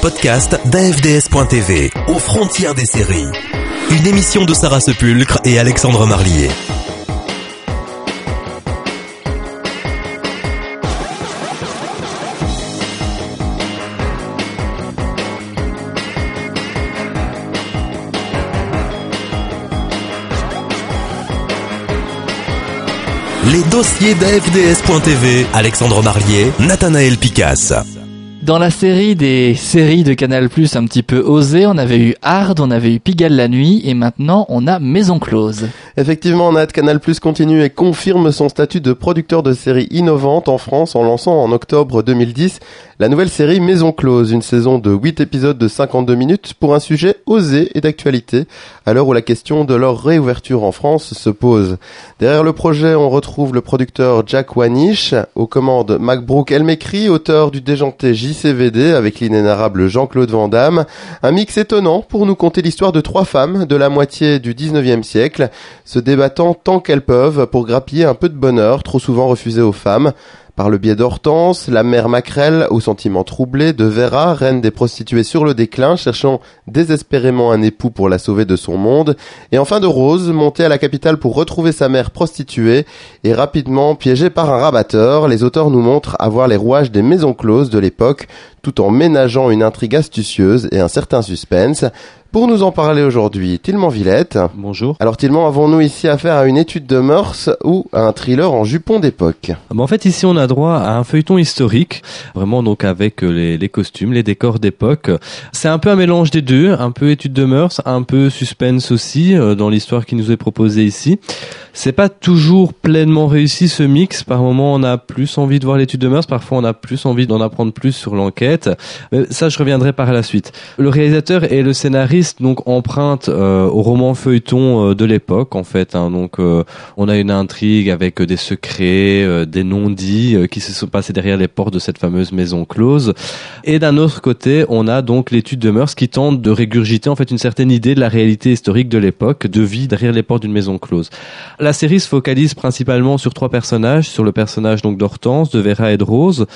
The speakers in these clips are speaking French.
podcasts d'AFDS.tv, aux frontières des séries. Une émission de Sarah Sepulcre et Alexandre Marlier. Les dossiers d'AFDS.tv, Alexandre Marlier, Nathanaël Picasse. Dans la série des séries de Canal Plus un petit peu osées, on avait eu Hard, on avait eu Pigalle la nuit et maintenant on a Maison Close. Effectivement, Nat, Canal Plus continue et confirme son statut de producteur de séries innovantes en France en lançant en octobre 2010 la nouvelle série Maison Close, une saison de 8 épisodes de 52 minutes pour un sujet osé et d'actualité, à l'heure où la question de leur réouverture en France se pose. Derrière le projet, on retrouve le producteur Jack Wanish, aux commandes MacBrook Elmekri, auteur du déjanté JCVD avec l'inénarrable Jean-Claude Van Damme, un mix étonnant pour nous conter l'histoire de trois femmes de la moitié du 19e siècle, se débattant tant qu'elles peuvent pour grappiller un peu de bonheur trop souvent refusé aux femmes. Par le biais d'Hortense, la mère Macrel, aux sentiments troublés, de Vera, reine des prostituées sur le déclin, cherchant désespérément un époux pour la sauver de son monde, et enfin de Rose, montée à la capitale pour retrouver sa mère prostituée, et rapidement piégée par un rabatteur, les auteurs nous montrent avoir les rouages des maisons closes de l'époque, tout en ménageant une intrigue astucieuse et un certain suspense. Pour nous en parler aujourd'hui, Tilman Villette. Bonjour. Alors Tilman, avons-nous ici affaire à une étude de mœurs ou à un thriller en jupon d'époque? En fait, ici, on a droit à un feuilleton historique, vraiment donc avec les, les costumes, les décors d'époque. C'est un peu un mélange des deux, un peu étude de mœurs, un peu suspense aussi euh, dans l'histoire qui nous est proposée ici. C'est pas toujours pleinement réussi ce mix. Par moment, on a plus envie de voir l'étude de mœurs, parfois on a plus envie d'en apprendre plus sur l'enquête. Mais ça, je reviendrai par la suite. Le réalisateur et le scénariste donc empruntent euh, au roman feuilleton euh, de l'époque en fait. Hein. Donc, euh, on a une intrigue avec des secrets, des non-dits qui se sont passés derrière les portes de cette fameuse maison close. Et d'un autre côté, on a donc l'étude de mœurs qui tente de régurgiter en fait une certaine idée de la réalité historique de l'époque, de vie derrière les portes d'une maison close. La série se focalise principalement sur trois personnages, sur le personnage donc d'Hortense, de Vera et de Rose.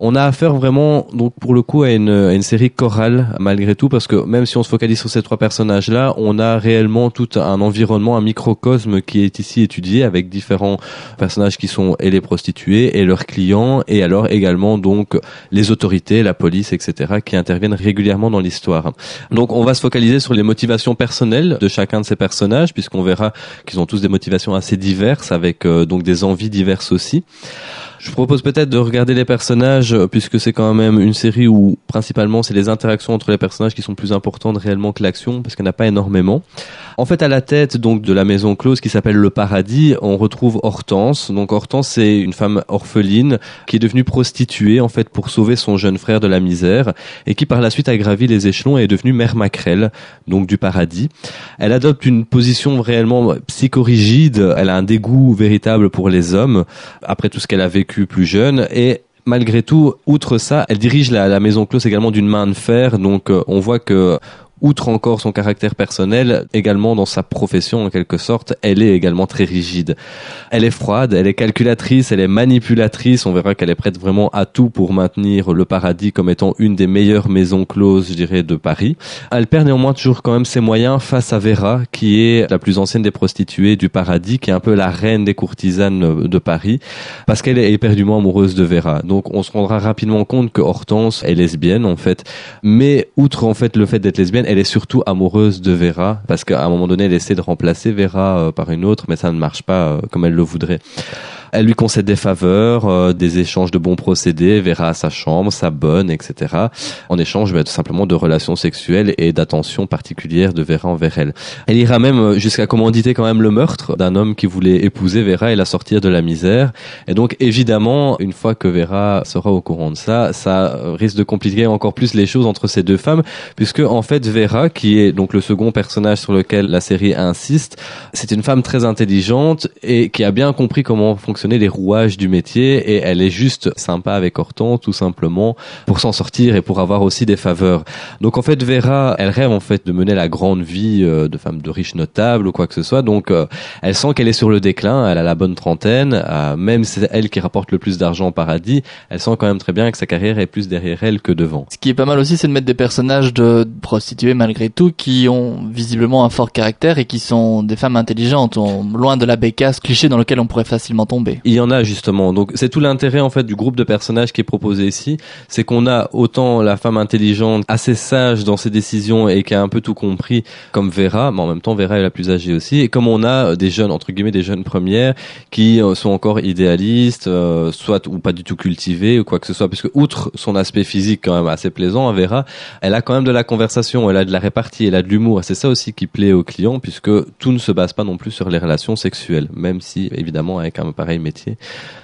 On a affaire vraiment donc pour le coup à une, à une série chorale malgré tout parce que même si on se focalise sur ces trois personnages-là, on a réellement tout un environnement, un microcosme qui est ici étudié avec différents personnages qui sont et les prostituées et leurs clients et alors également donc les autorités, la police, etc. qui interviennent régulièrement dans l'histoire. Donc on va se focaliser sur les motivations personnelles de chacun de ces personnages puisqu'on verra qu'ils ont tous des motivations assez diverses avec euh, donc des envies diverses aussi. Je propose peut-être de regarder les personnages puisque c'est quand même une série où principalement c'est les interactions entre les personnages qui sont plus importantes réellement que l'action parce qu'il n'y en a pas énormément. En fait, à la tête donc de la maison close qui s'appelle le Paradis, on retrouve Hortense. Donc Hortense, c'est une femme orpheline qui est devenue prostituée en fait pour sauver son jeune frère de la misère et qui par la suite a gravi les échelons et est devenue mère Macrel, donc du Paradis. Elle adopte une position réellement psychorigide. Elle a un dégoût véritable pour les hommes après tout ce qu'elle a vécu plus jeune et malgré tout, outre ça, elle dirige la, maison close également d'une main de fer. Donc, euh, on voit que outre encore son caractère personnel, également dans sa profession en quelque sorte, elle est également très rigide. Elle est froide, elle est calculatrice, elle est manipulatrice, on verra qu'elle est prête vraiment à tout pour maintenir le paradis comme étant une des meilleures maisons closes, je dirais, de Paris. Elle perd néanmoins toujours quand même ses moyens face à Vera, qui est la plus ancienne des prostituées du paradis, qui est un peu la reine des courtisanes de Paris, parce qu'elle est éperdument amoureuse de Vera. Donc on se rendra rapidement compte que Hortense est lesbienne en fait, mais outre en fait le fait d'être lesbienne, elle est surtout amoureuse de Vera parce qu'à un moment donné, elle essaie de remplacer Vera euh, par une autre, mais ça ne marche pas euh, comme elle le voudrait. Elle lui concède des faveurs, euh, des échanges de bons procédés, Vera à sa chambre, sa bonne, etc. En échange, bah, tout simplement de relations sexuelles et d'attention particulière de Vera envers elle. Elle ira même jusqu'à commanditer quand même le meurtre d'un homme qui voulait épouser Vera et la sortir de la misère. Et donc, évidemment, une fois que Vera sera au courant de ça, ça risque de compliquer encore plus les choses entre ces deux femmes, puisque en fait, Vera, qui est donc le second personnage sur lequel la série insiste, c'est une femme très intelligente et qui a bien compris comment fonctionne fonctionner les rouages du métier et elle est juste sympa avec Hortense tout simplement pour s'en sortir et pour avoir aussi des faveurs. Donc en fait Vera, elle rêve en fait de mener la grande vie euh, de femme de riche notable ou quoi que ce soit. Donc euh, elle sent qu'elle est sur le déclin, elle a la bonne trentaine, euh, même c'est elle qui rapporte le plus d'argent au paradis, elle sent quand même très bien que sa carrière est plus derrière elle que devant. Ce qui est pas mal aussi, c'est de mettre des personnages de prostituées malgré tout qui ont visiblement un fort caractère et qui sont des femmes intelligentes, loin de la bécasse cliché dans lequel on pourrait facilement tomber. Il y en a justement. Donc c'est tout l'intérêt en fait du groupe de personnages qui est proposé ici, c'est qu'on a autant la femme intelligente, assez sage dans ses décisions et qui a un peu tout compris comme Vera, mais en même temps Vera est la plus âgée aussi, et comme on a des jeunes entre guillemets des jeunes premières qui euh, sont encore idéalistes, euh, soit ou pas du tout cultivées ou quoi que ce soit, puisque outre son aspect physique quand même assez plaisant, Vera, elle a quand même de la conversation, elle a de la répartie, elle a de l'humour, c'est ça aussi qui plaît aux clients, puisque tout ne se base pas non plus sur les relations sexuelles, même si évidemment avec un pareil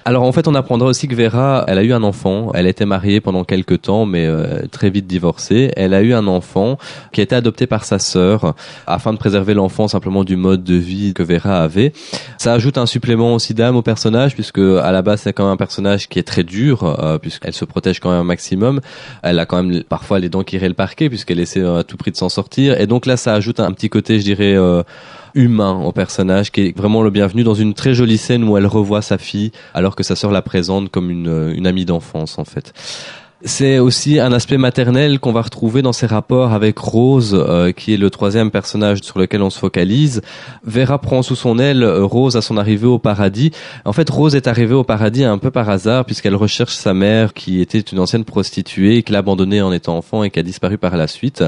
Alors en fait, on apprendra aussi que Vera, elle a eu un enfant, elle était mariée pendant quelques temps, mais euh, très vite divorcée. Elle a eu un enfant qui a été adopté par sa sœur afin de préserver l'enfant simplement du mode de vie que Vera avait. Ça ajoute un supplément aussi d'âme au personnage, puisque à la base c'est quand même un personnage qui est très dur, euh, puisqu'elle se protège quand même un maximum. Elle a quand même parfois les dents qui iraient le parquet, puisqu'elle essaie à tout prix de s'en sortir. Et donc là, ça ajoute un petit côté, je dirais. Euh, humain au personnage, qui est vraiment le bienvenu dans une très jolie scène où elle revoit sa fille alors que sa sœur la présente comme une, une amie d'enfance en fait. C'est aussi un aspect maternel qu'on va retrouver dans ses rapports avec Rose, euh, qui est le troisième personnage sur lequel on se focalise. Vera prend sous son aile euh, Rose à son arrivée au paradis. En fait, Rose est arrivée au paradis un peu par hasard, puisqu'elle recherche sa mère, qui était une ancienne prostituée, qui l'a abandonnée en étant enfant et qui a disparu par la suite.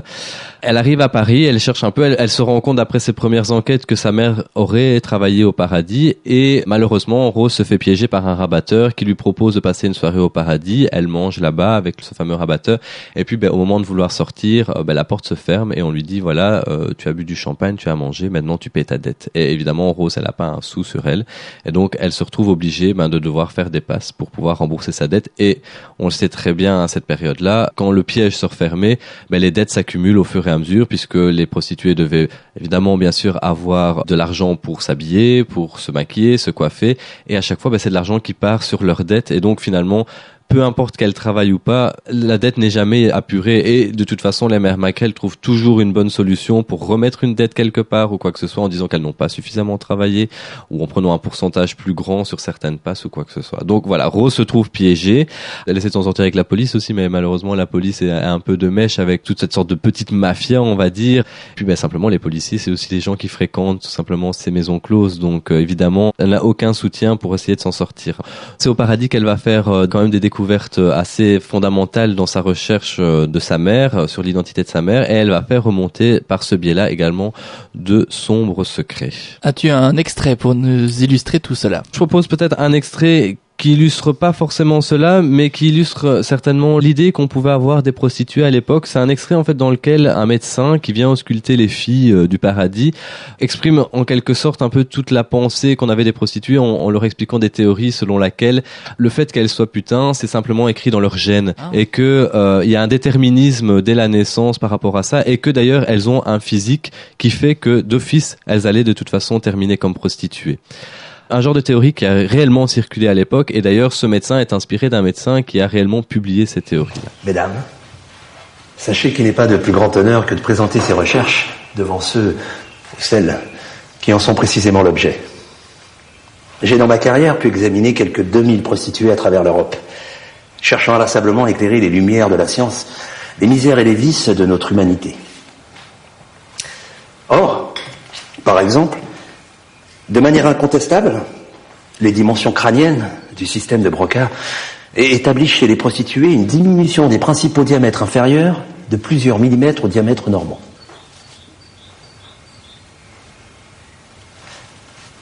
Elle arrive à Paris, elle cherche un peu, elle, elle se rend compte après ses premières enquêtes que sa mère aurait travaillé au paradis, et malheureusement, Rose se fait piéger par un rabatteur qui lui propose de passer une soirée au paradis. Elle mange là-bas avec ce fameux rabatteur. Et puis, ben, au moment de vouloir sortir, euh, ben, la porte se ferme et on lui dit voilà, euh, tu as bu du champagne, tu as mangé, maintenant tu payes ta dette. Et évidemment, Rose, elle n'a pas un sou sur elle, et donc elle se retrouve obligée ben, de devoir faire des passes pour pouvoir rembourser sa dette. Et on le sait très bien à cette période-là, quand le piège se refermait, ben, les dettes s'accumulent au fur et à mesure puisque les prostituées devaient évidemment bien sûr avoir de l'argent pour s'habiller, pour se maquiller, se coiffer, et à chaque fois, ben, c'est de l'argent qui part sur leurs dettes. Et donc finalement, peu importe qu'elle travaille ou pas, la dette n'est jamais apurée et de toute façon, les mères Macrel trouvent toujours une bonne solution pour remettre une dette quelque part ou quoi que ce soit en disant qu'elles n'ont pas suffisamment travaillé ou en prenant un pourcentage plus grand sur certaines passes ou quoi que ce soit. Donc voilà, Rose se trouve piégée. Elle essaie de s'en sortir avec la police aussi, mais malheureusement, la police est un peu de mèche avec toute cette sorte de petite mafia, on va dire. Puis ben, simplement, les policiers, c'est aussi des gens qui fréquentent tout simplement ces maisons closes. Donc euh, évidemment, elle n'a aucun soutien pour essayer de s'en sortir. C'est au paradis qu'elle va faire euh, quand même des découvertes découverte assez fondamentale dans sa recherche euh, de sa mère, euh, sur l'identité de sa mère, et elle va faire remonter par ce biais-là également de sombres secrets. As-tu un extrait pour nous illustrer tout cela? Je propose peut-être un extrait qui illustre pas forcément cela, mais qui illustre certainement l'idée qu'on pouvait avoir des prostituées à l'époque. C'est un extrait en fait dans lequel un médecin qui vient ausculter les filles euh, du paradis exprime en quelque sorte un peu toute la pensée qu'on avait des prostituées en, leur expliquant des théories selon laquelle le fait qu'elles soient putains, c'est simplement écrit dans leur gène ah. et que euh, il y a un déterminisme dès la naissance par rapport à ça et que d'ailleurs elles ont un physique qui fait que d'office elles allaient de toute façon terminer comme prostituées un genre de théorie qui a réellement circulé à l'époque, et d'ailleurs ce médecin est inspiré d'un médecin qui a réellement publié cette théorie. Mesdames, sachez qu'il n'est pas de plus grand honneur que de présenter ces recherches devant ceux ou celles qui en sont précisément l'objet. J'ai dans ma carrière pu examiner quelques 2000 prostituées à travers l'Europe, cherchant inlassablement à éclairer les lumières de la science, les misères et les vices de notre humanité. Or, par exemple, de manière incontestable, les dimensions crâniennes du système de Broca établissent chez les prostituées une diminution des principaux diamètres inférieurs de plusieurs millimètres au diamètre normand.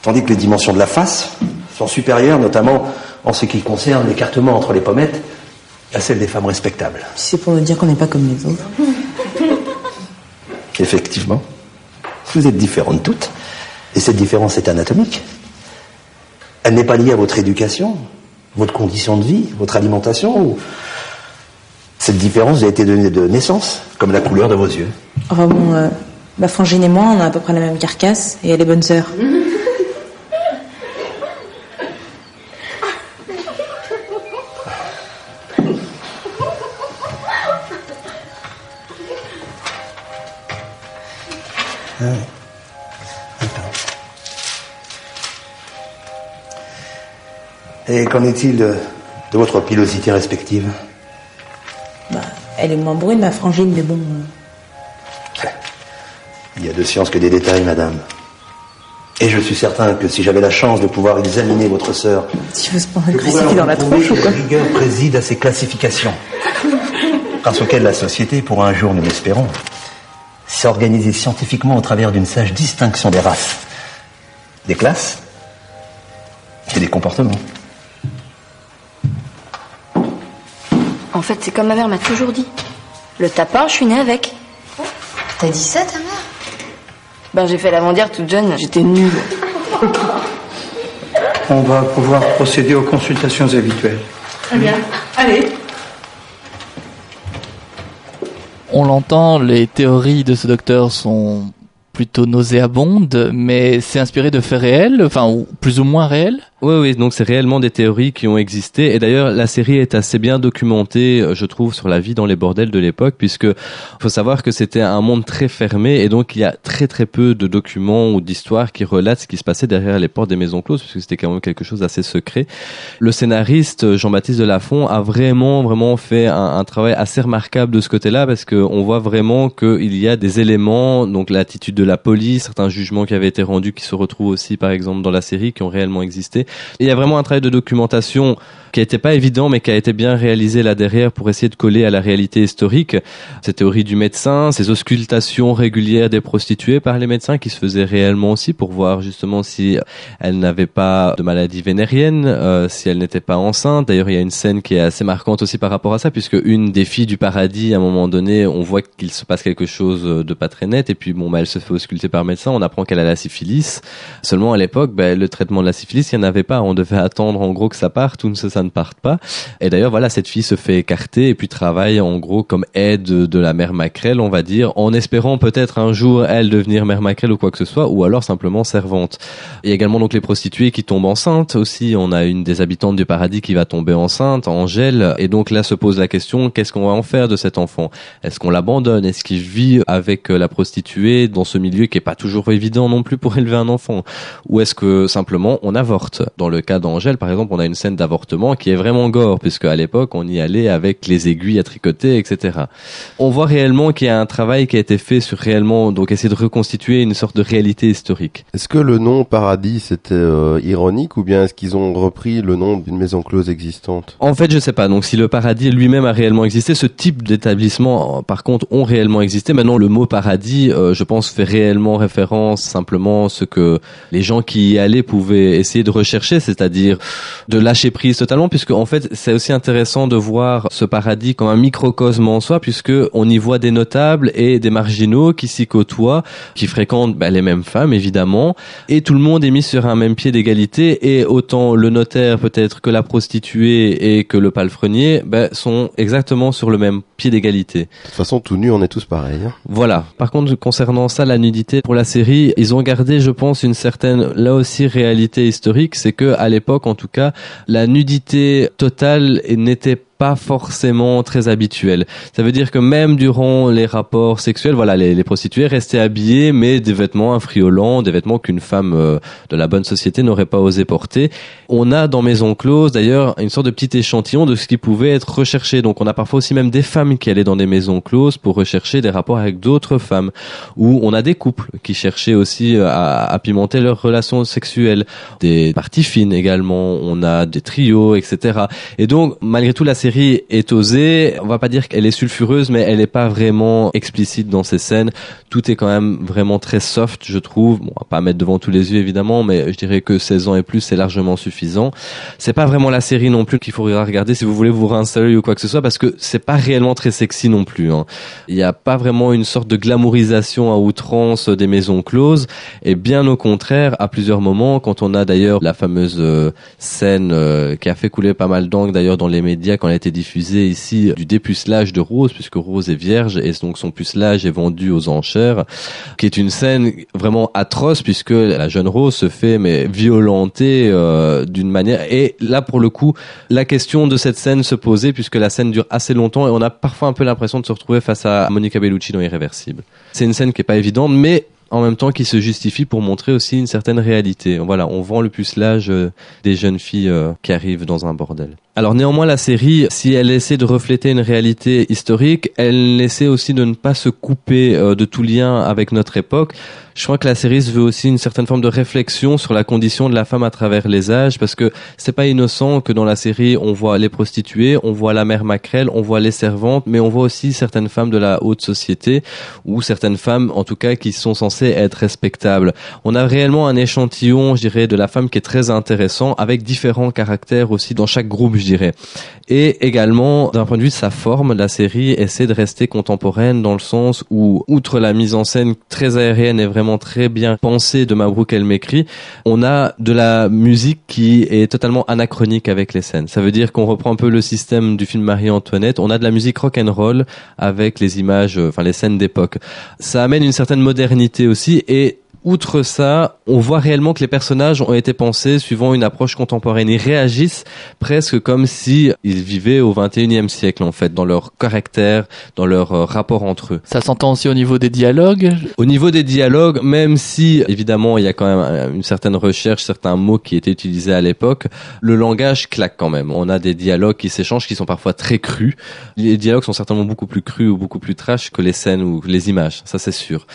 Tandis que les dimensions de la face sont supérieures, notamment en ce qui concerne l'écartement entre les pommettes, à celles des femmes respectables. C'est pour nous dire qu'on n'est pas comme les autres. Effectivement. Vous êtes différentes toutes. Et cette différence est anatomique. Elle n'est pas liée à votre éducation, votre condition de vie, votre alimentation. Cette différence a été donnée de naissance, comme la couleur de vos yeux. Oh bon, euh, Frangine et moi, on a à peu près la même carcasse, et elle est bonne sœur. Qu'en est-il de, de votre pilosité respective Bah, elle est moins brune, ma frangine, mais bon. euh, Il y a de science que des détails, madame. Et je suis certain que si j'avais la chance de pouvoir examiner votre sœur, Tu veux se prendre un crucifix dans la tronche ou quoi la rigueur préside à ces classifications. Grâce auxquelles la société pourra un jour, nous l'espérons, s'organiser scientifiquement au travers d'une sage distinction des races, des classes et des comportements. En fait, c'est comme ma mère m'a toujours dit. Le tapin, je suis née avec. T'as dit ça, ta mère? Ben, j'ai fait la mondiale toute jeune, j'étais nulle. On va pouvoir procéder aux consultations habituelles. Très bien. Allez. On l'entend, les théories de ce docteur sont plutôt nauséabondes, mais c'est inspiré de faits réels, enfin, ou plus ou moins réels? Oui, oui, donc c'est réellement des théories qui ont existé. Et d'ailleurs, la série est assez bien documentée, euh, je trouve, sur la vie dans les bordels de l'époque, puisque faut savoir que c'était un monde très fermé, et donc il y a très très peu de documents ou d'histoires qui relatent ce qui se passait derrière les portes des maisons closes, puisque c'était quand même quelque chose d'assez secret. Le scénariste Jean-Baptiste Delafont a vraiment vraiment fait un, un travail assez remarquable de ce côté-là, parce qu'on voit vraiment qu'il y a des éléments, donc l'attitude de la police, certains jugements qui avaient été rendus, qui se retrouvent aussi, par exemple, dans la série, qui ont réellement existé. Il y a vraiment un travail de documentation qui n'était pas évident, mais qui a été bien réalisé là derrière pour essayer de coller à la réalité historique. Ces théories du médecin, ces auscultations régulières des prostituées par les médecins qui se faisaient réellement aussi pour voir justement si elles n'avaient pas de maladie vénérienne, euh, si elles n'étaient pas enceintes. D'ailleurs, il y a une scène qui est assez marquante aussi par rapport à ça, puisque une des filles du paradis, à un moment donné, on voit qu'il se passe quelque chose de pas très net, et puis bon, bah, elle se fait ausculter par médecin, on apprend qu'elle a la syphilis. Seulement à l'époque, bah, le traitement de la syphilis, il n'y en avait pas. On devait attendre en gros que ça parte ou que ça ne parte pas. Et d'ailleurs, voilà, cette fille se fait écarter et puis travaille en gros comme aide de la mère Macrel, on va dire, en espérant peut-être un jour elle devenir mère Macrel ou quoi que ce soit, ou alors simplement servante. Il y a également donc les prostituées qui tombent enceintes aussi. On a une des habitantes du paradis qui va tomber enceinte, Angèle, et donc là se pose la question qu'est-ce qu'on va en faire de cet enfant? Est-ce qu'on l'abandonne? Est-ce qu'il vit avec la prostituée dans ce milieu qui est pas toujours évident non plus pour élever un enfant? Ou est-ce que simplement on avorte? Dans le cas d'Angèle, par exemple, on a une scène d'avortement qui est vraiment gore, puisque à l'époque on y allait avec les aiguilles à tricoter, etc. On voit réellement qu'il y a un travail qui a été fait sur réellement donc essayer de reconstituer une sorte de réalité historique. Est-ce que le nom Paradis c'était euh, ironique ou bien est-ce qu'ils ont repris le nom d'une maison close existante? En fait, je sais pas. Donc si le paradis lui-même a réellement existé, ce type d'établissement, par contre, ont réellement existé. Maintenant, le mot paradis, euh, je pense, fait réellement référence simplement à ce que les gens qui y allaient pouvaient essayer de rechercher, c'est-à-dire de lâcher prise totalement, puisque en fait, c'est aussi intéressant de voir ce paradis comme un microcosme en soi, puisque on y voit des notables et des marginaux qui s'y côtoient, qui fréquentent bah, les mêmes femmes évidemment, et tout le monde est mis sur un même pied d'égalité, et autant le notaire peut-être que la prostituée et que le palefrenier bah, sont exactement sur le même pied d'égalité. De toute façon, tout nu, on est tous pareils. Hein. Voilà. Par contre, concernant ça, la nudité pour la série, ils ont gardé, je pense, une certaine, là aussi, réalité historique, c'est que à l'époque, en tout cas, la nudité totale n'était pas forcément très habituel. Ça veut dire que même durant les rapports sexuels, voilà, les, les prostituées restaient habillées, mais des vêtements infriolants, des vêtements qu'une femme euh, de la bonne société n'aurait pas osé porter. On a dans Maison Close, d'ailleurs, une sorte de petit échantillon de ce qui pouvait être recherché. Donc on a parfois aussi même des femmes qui allaient dans des maisons closes pour rechercher des rapports avec d'autres femmes. Ou on a des couples qui cherchaient aussi à, à pimenter leurs relations sexuelles. Des parties fines également. On a des trios, etc. Et donc, malgré tout, la série est osée. On va pas dire qu'elle est sulfureuse, mais elle est pas vraiment explicite dans ses scènes. Tout est quand même vraiment très soft, je trouve. Bon, on va pas mettre devant tous les yeux évidemment, mais je dirais que 16 ans et plus, c'est largement suffisant. C'est pas vraiment la série non plus qu'il faudra regarder si vous voulez vous réinstaller ou quoi que ce soit, parce que c'est pas réellement très sexy non plus. Hein. Il n'y a pas vraiment une sorte de glamourisation à outrance des maisons closes, et bien au contraire, à plusieurs moments, quand on a d'ailleurs la fameuse euh, scène euh, qui a fait couler pas mal d'angles d'ailleurs dans les médias quand elle été diffusée ici du dépucelage de Rose, puisque Rose est vierge et donc son pucelage est vendu aux enchères, qui est une scène vraiment atroce puisque la jeune Rose se fait mais violenter euh, d'une manière. Et là pour le coup, la question de cette scène se posait puisque la scène dure assez longtemps et on a parfois un peu l'impression de se retrouver face à Monica Bellucci dans Irréversible. C'est une scène qui est pas évidente, mais en même temps qui se justifie pour montrer aussi une certaine réalité. Voilà, on vend le pucelage euh, des jeunes filles euh, qui arrivent dans un bordel. Alors néanmoins, la série, si elle essaie de refléter une réalité historique, elle essaie aussi de ne pas se couper euh, de tout lien avec notre époque. Je crois que la série veut aussi une certaine forme de réflexion sur la condition de la femme à travers les âges, parce que c'est pas innocent que dans la série on voit les prostituées, on voit la mère maquerelle, on voit les servantes, mais on voit aussi certaines femmes de la haute société ou certaines femmes, en tout cas, qui sont censées être respectables. On a réellement un échantillon, je dirais, de la femme qui est très intéressant, avec différents caractères aussi dans chaque groupe, je dirais. Et également, d'un point de vue de sa forme, la série essaie de rester contemporaine dans le sens où, outre la mise en scène très aérienne et vraiment très bien pensée de Mabrouk El Mekri, on a de la musique qui est totalement anachronique avec les scènes. Ça veut dire qu'on reprend un peu le système du film Marie-Antoinette. On a de la musique rock and roll avec les images, enfin les scènes d'époque. Ça amène une certaine modernité aussi et outre ça, on voit réellement que les personnages ont été pensés suivant une approche contemporaine. Ils réagissent presque comme si ils vivaient au 21e siècle, en fait, dans leur caractère, dans leur euh, rapport entre eux. Ça s'entend aussi au niveau des dialogues Au niveau des dialogues, même si, évidemment, il y a quand même euh, une certaine recherche, certains mots qui étaient utilisés à l'époque, le langage claque quand même. On a des dialogues qui s'échangent qui sont parfois très crus. Les dialogues sont certainement beaucoup plus crus ou beaucoup plus trash que les scènes ou les images, ça c'est sûr.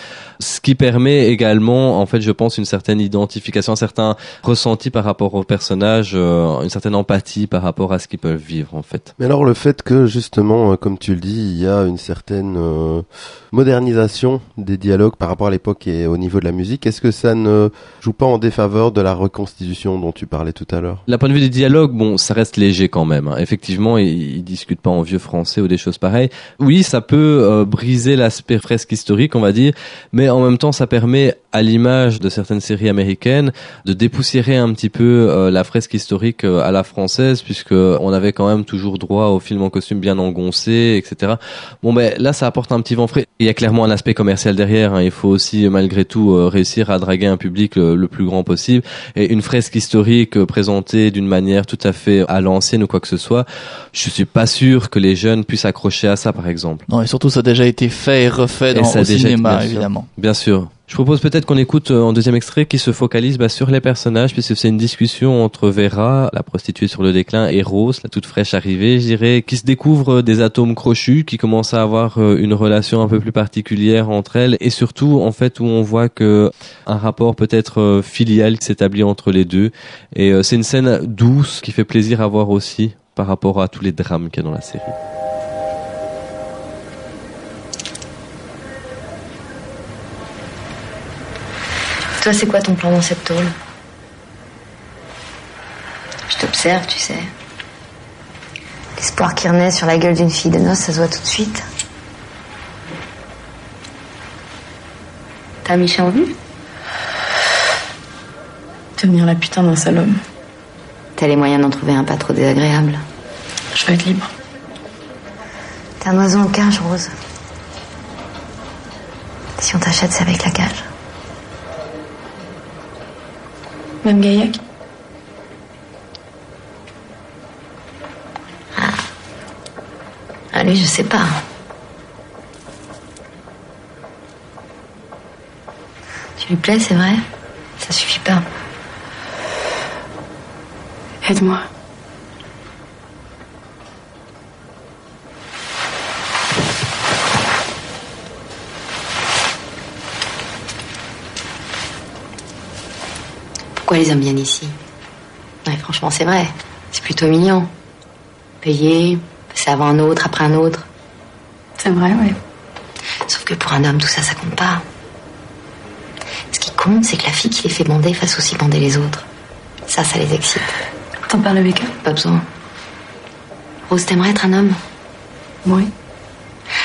Ce qui permet également, en fait, je pense, une certaine identification, un certain ressenti par rapport aux personnages, euh, une certaine empathie par rapport à ce qu'ils peuvent vivre, en fait. Mais alors le fait que justement, euh, comme tu le dis, il y a une certaine euh, modernisation des dialogues par rapport à l'époque et au niveau de la musique, est-ce que ça ne joue pas en défaveur de la reconstitution dont tu parlais tout à l'heure? La point de vue des dialogues, bon, ça reste léger quand même. hein. Effectivement, ils, ils discutent pas en vieux français ou des choses pareilles. Oui, ça peut euh, briser l'aspect fresque historique, on va dire, mais en même temps, ça permet, à l'image de certaines séries américaines, de dépoussiérer un petit peu euh, la fresque historique euh, à la française, puisque on avait quand même toujours droit aux films en costume bien engoncés, etc. Bon, ben là, ça apporte un petit vent frais. Il y a clairement un aspect commercial derrière. hein. Il faut aussi, malgré tout, euh, réussir à draguer un public le, le plus grand possible. Et une fresque historique euh, présentée d'une manière tout à fait à l'ancienne ou quoi que ce soit, je suis pas sûr que les jeunes puissent accrocher à ça, par exemple. Non, et surtout, ça a déjà été fait et refait Et dans, ça été- cinéma, sûr. évidemment. Bien sûr. Je propose peut-être qu'on écoute euh, en deuxième extrait qui se focalise bah, sur les personnages, puisque c'est une discussion entre Vera, la prostituée sur le déclin, et Rose, la toute fraîche arrivée, je dirais, qui se découvre euh, des atomes crochus, qui commencent à avoir euh, une relation un peu plus particulière entre elles, et surtout, en fait, où on voit que un rapport peut-être euh, filial s'établit entre les deux. Et euh, c'est une scène douce qui fait plaisir à voir aussi par rapport à tous les drames qu'il y a dans la série. Toi, c'est quoi ton plan dans cette tôle Je t'observe, tu sais. L'espoir qui renaît sur la gueule d'une fille de noces, ça se voit tout de suite. T'as Micha en vue Devenir la putain d'un sale homme. T'as les moyens d'en trouver un pas trop désagréable. Je veux être libre. T'es un oiseau en cage, Rose. Si on t'achète, c'est avec la cage. Même Gaillac Ah, lui, je sais pas. Tu lui plais, c'est vrai? Ça suffit pas. Aide-moi. Pourquoi les hommes viennent ici Ouais, franchement, c'est vrai. C'est plutôt mignon. Payer, passer avant un autre, après un autre. C'est vrai, ouais. Sauf que pour un homme, tout ça, ça compte pas. Ce qui compte, c'est que la fille qui les fait bander fasse aussi bander les autres. Ça, ça les excite. T'en parles avec elle Pas besoin. Rose, t'aimerais être un homme? Oui.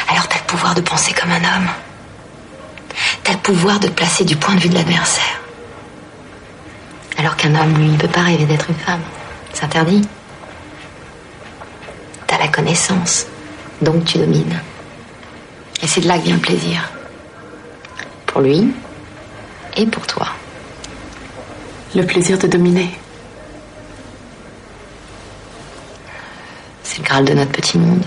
Alors t'as le pouvoir de penser comme un homme. T'as le pouvoir de te placer du point de vue de l'adversaire. Qu'un homme, lui, ne peut pas rêver d'être une femme. C'est interdit. T'as la connaissance, donc tu domines. Et c'est de là que vient le plaisir. Pour lui et pour toi. Le plaisir de dominer. C'est le graal de notre petit monde.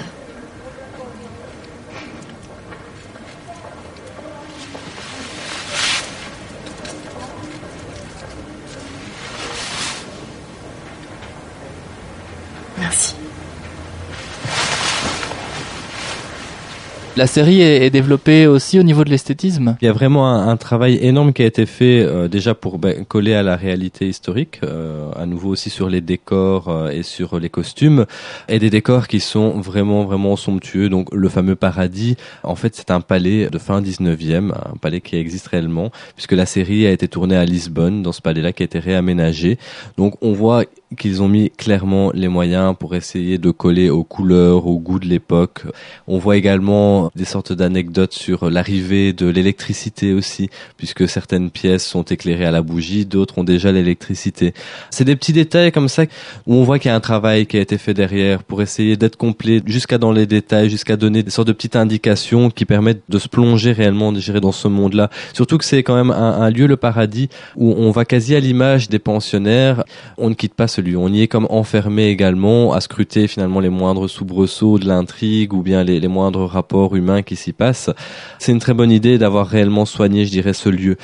La série est, est développée aussi au niveau de l'esthétisme. Il y a vraiment un, un travail énorme qui a été fait euh, déjà pour ben, coller à la réalité historique, euh, à nouveau aussi sur les décors euh, et sur les costumes, et des décors qui sont vraiment vraiment somptueux. Donc le fameux paradis, en fait c'est un palais de fin 19e, un palais qui existe réellement, puisque la série a été tournée à Lisbonne, dans ce palais-là qui a été réaménagé. Donc on voit qu'ils ont mis clairement les moyens pour essayer de coller aux couleurs, au goût de l'époque. On voit également des sortes d'anecdotes sur l'arrivée de l'électricité aussi, puisque certaines pièces sont éclairées à la bougie, d'autres ont déjà l'électricité. C'est des petits détails comme ça où on voit qu'il y a un travail qui a été fait derrière pour essayer d'être complet jusqu'à dans les détails, jusqu'à donner des sortes de petites indications qui permettent de se plonger réellement, de dans ce monde-là. Surtout que c'est quand même un, un lieu, le paradis, où on va quasi à l'image des pensionnaires. On ne quitte pas ce on y est comme enfermé également à scruter finalement les moindres soubresauts de l'intrigue ou bien les, les moindres rapports humains qui s'y passent. C'est une très bonne idée d'avoir réellement soigné, je dirais, ce lieu.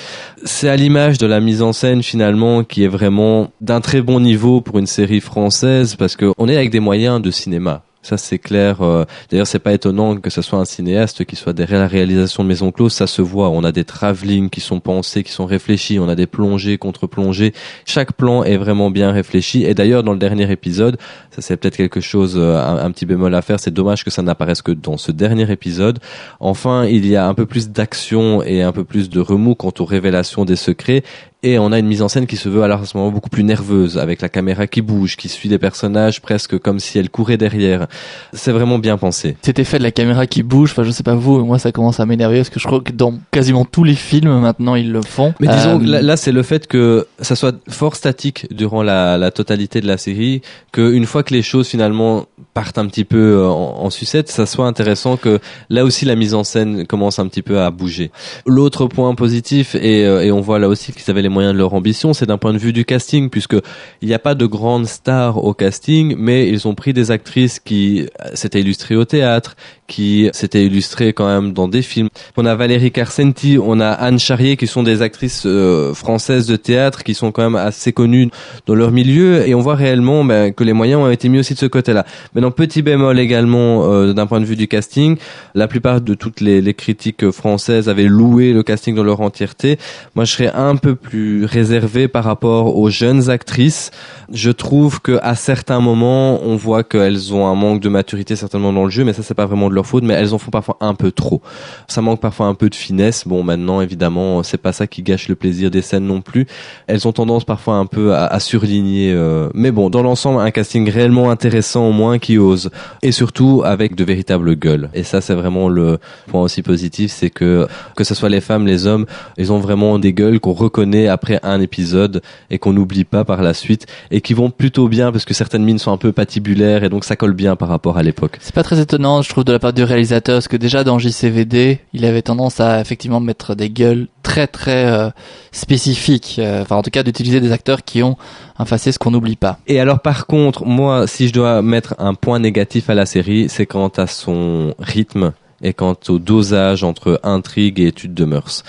C'est à l'image de la mise en scène finalement qui est vraiment d'un très bon niveau pour une série française parce qu'on est avec des moyens de cinéma. Ça c'est clair. Euh, d'ailleurs, c'est pas étonnant que ce soit un cinéaste qui soit derrière la réalisation de Maison Close. Ça se voit. On a des travelling qui sont pensés, qui sont réfléchis. On a des plongées contre plongées. Chaque plan est vraiment bien réfléchi. Et d'ailleurs, dans le dernier épisode, ça c'est peut-être quelque chose, euh, un, petit bémol à faire. C'est dommage que ça n'apparaisse que dans ce dernier épisode. Enfin, il y a un peu plus d'action et un peu plus de remous quant aux révélations des secrets et on a une mise en scène qui se veut alors à ce moment beaucoup plus nerveuse avec la caméra qui bouge qui suit les personnages presque comme si elle courait derrière. C'est vraiment bien pensé. Cet effet de la caméra qui bouge enfin je sais pas vous moi ça commence à m'énerver parce que je crois que dans quasiment tous les films maintenant ils le font. Mais disons euh... là, c'est le fait que ça soit fort statique durant la, la totalité de la série que une fois que les choses finalement partent un petit peu en, en sucette ça soit intéressant que là aussi la mise en scène commence un petit peu à bouger l'autre point positif et, euh, et on voit là aussi qu'ils avaient les moyens de leur ambition, c'est d'un point de vue du casting, puisque il n'y a pas de grandes stars au casting, mais ils ont pris des actrices qui s'étaient illustrées au théâtre, qui s'étaient illustrées quand même dans des films. On a Valérie Carcenti, on a Anne Charrier, qui sont des actrices euh, françaises de théâtre, qui sont quand même assez connues dans leur milieu, et on voit réellement ben, que les moyens ont été mis aussi de ce côté-là. Petit bémol également euh, d'un point de vue du casting, la plupart de toutes les, les critiques françaises avaient loué le casting dans leur entièreté. Moi, je serais un peu plus réservé par rapport aux jeunes actrices. Je trouve que à certains moments, on voit qu'elles ont un manque de maturité certainement dans le jeu, mais ça c'est pas vraiment de leur faute, mais elles en font parfois un peu trop. Ça manque parfois un peu de finesse. Bon, maintenant évidemment, c'est pas ça qui gâche le plaisir des scènes non plus. Elles ont tendance parfois un peu à, à surligner, euh... mais bon, dans l'ensemble, un casting réellement intéressant au moins qui et surtout avec de véritables gueules. Et ça, c'est vraiment le point aussi positif, c'est que que ce soit les femmes, les hommes, ils ont vraiment des gueules qu'on reconnaît après un épisode et qu'on n'oublie pas par la suite et qui vont plutôt bien parce que certaines mines sont un peu patibulaires et donc ça colle bien par rapport à l'époque. C'est pas très étonnant, je trouve, de la part du réalisateur parce que déjà dans JCVD, il avait tendance à effectivement mettre des gueules très très euh, spécifiques, euh, enfin en tout cas d'utiliser des acteurs qui ont un faciès qu'on n'oublie pas. Et alors par contre, moi, si je dois mettre un point négatif à la série, c'est quant à son rythme et quant au dosage entre intrigue et étude de mœurs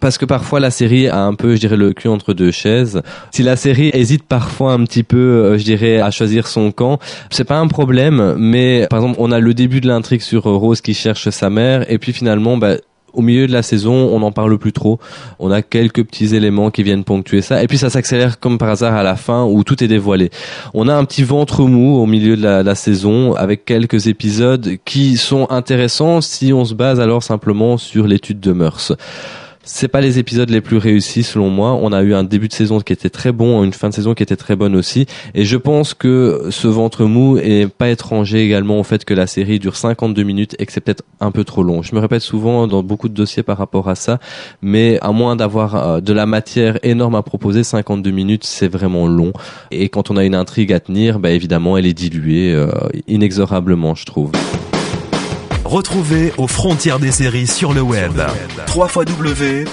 parce que parfois la série a un peu, je dirais, le cul entre deux chaises. Si la série hésite parfois un petit peu, euh, je dirais, à choisir son camp, c'est pas un problème, mais par exemple, on a le début de l'intrigue sur Rose qui cherche sa mère, et puis finalement, bah, au milieu de la saison, on n'en parle plus trop. On a quelques petits éléments qui viennent ponctuer ça. Et puis ça s'accélère comme par hasard à la fin où tout est dévoilé. On a un petit ventre mou au milieu de la, saison avec quelques épisodes qui sont intéressants si on se base alors simplement sur l'étude de mœurs. C'est pas les épisodes les plus réussis selon moi. On a eu un début de saison qui était très bon, une fin de saison qui était très bonne aussi. Et je pense que ce ventre mou est pas étranger également au fait que la série dure 52 minutes et que c'est peut-être un peu trop long. Je me répète souvent dans beaucoup de dossiers par rapport à ça, mais à moins d'avoir de la matière énorme à proposer, 52 minutes c'est vraiment long. Et quand on a une intrigue à tenir, bah évidemment elle est diluée euh, inexorablement, je trouve. Retrouvez aux frontières des séries sur le web. www.afds.tv